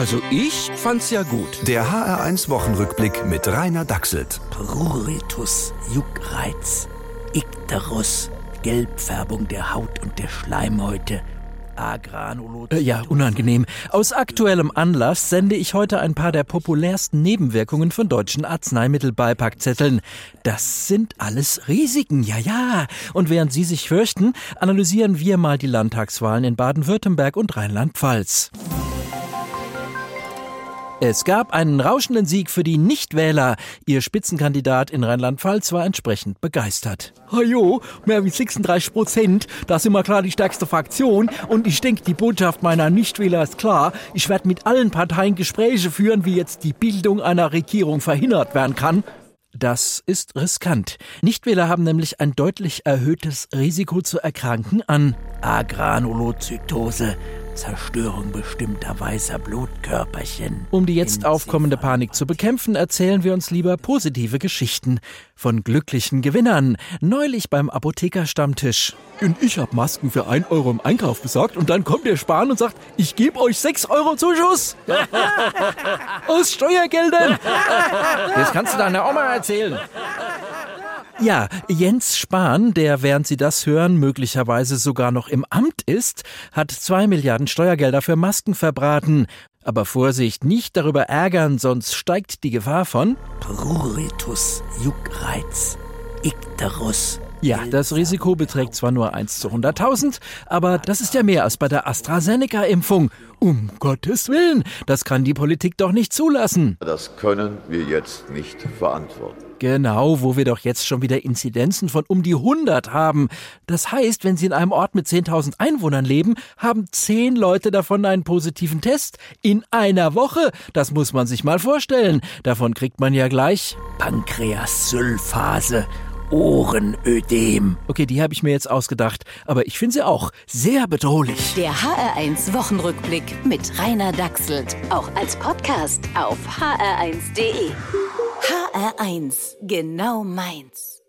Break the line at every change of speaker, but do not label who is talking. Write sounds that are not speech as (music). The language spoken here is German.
Also ich fand's ja gut.
Der HR1 Wochenrückblick mit Rainer Dachselt.
Pruritus, Juckreiz, Ikterus, Gelbfärbung der Haut und der Schleimhäute,
äh, ja, unangenehm. Aus aktuellem Anlass sende ich heute ein paar der populärsten Nebenwirkungen von deutschen Arzneimittelbeipackzetteln. Das sind alles Risiken, ja, ja. Und während Sie sich fürchten, analysieren wir mal die Landtagswahlen in Baden-Württemberg und Rheinland-Pfalz. Es gab einen rauschenden Sieg für die Nichtwähler. Ihr Spitzenkandidat in Rheinland-Pfalz war entsprechend begeistert.
Hajo, mehr wie 36 Prozent. Das ist immer klar die stärkste Fraktion. Und ich denke, die Botschaft meiner Nichtwähler ist klar. Ich werde mit allen Parteien Gespräche führen, wie jetzt die Bildung einer Regierung verhindert werden kann.
Das ist riskant. Nichtwähler haben nämlich ein deutlich erhöhtes Risiko zu erkranken an
Agranulozytose, Zerstörung bestimmter weißer Blutkörperchen.
Um die jetzt aufkommende Panik zu bekämpfen, erzählen wir uns lieber positive Geschichten von glücklichen Gewinnern. Neulich beim Apothekerstammtisch.
Und ich habe Masken für 1 Euro im Einkauf besorgt und dann kommt der Spahn und sagt, ich gebe euch 6 Euro Zuschuss. (laughs) Aus Steuergeldern.
Das kannst du deiner Oma erzählen.
Ja, Jens Spahn, der während Sie das hören möglicherweise sogar noch im Amt ist, hat zwei Milliarden Steuergelder für Masken verbraten. Aber Vorsicht, nicht darüber ärgern, sonst steigt die Gefahr von
Pruritus, Juckreiz, Ikterus.
Ja, das Risiko beträgt zwar nur 1 zu 100.000, aber das ist ja mehr als bei der AstraZeneca-Impfung. Um Gottes Willen, das kann die Politik doch nicht zulassen.
Das können wir jetzt nicht verantworten.
Genau, wo wir doch jetzt schon wieder Inzidenzen von um die 100 haben. Das heißt, wenn Sie in einem Ort mit 10.000 Einwohnern leben, haben 10 Leute davon einen positiven Test. In einer Woche. Das muss man sich mal vorstellen. Davon kriegt man ja gleich
Pankreasylphase. Ohrenödem.
Okay, die habe ich mir jetzt ausgedacht, aber ich finde sie auch sehr bedrohlich.
Der HR1 Wochenrückblick mit Rainer Dachselt. Auch als Podcast auf hr1.de. HR1, genau meins.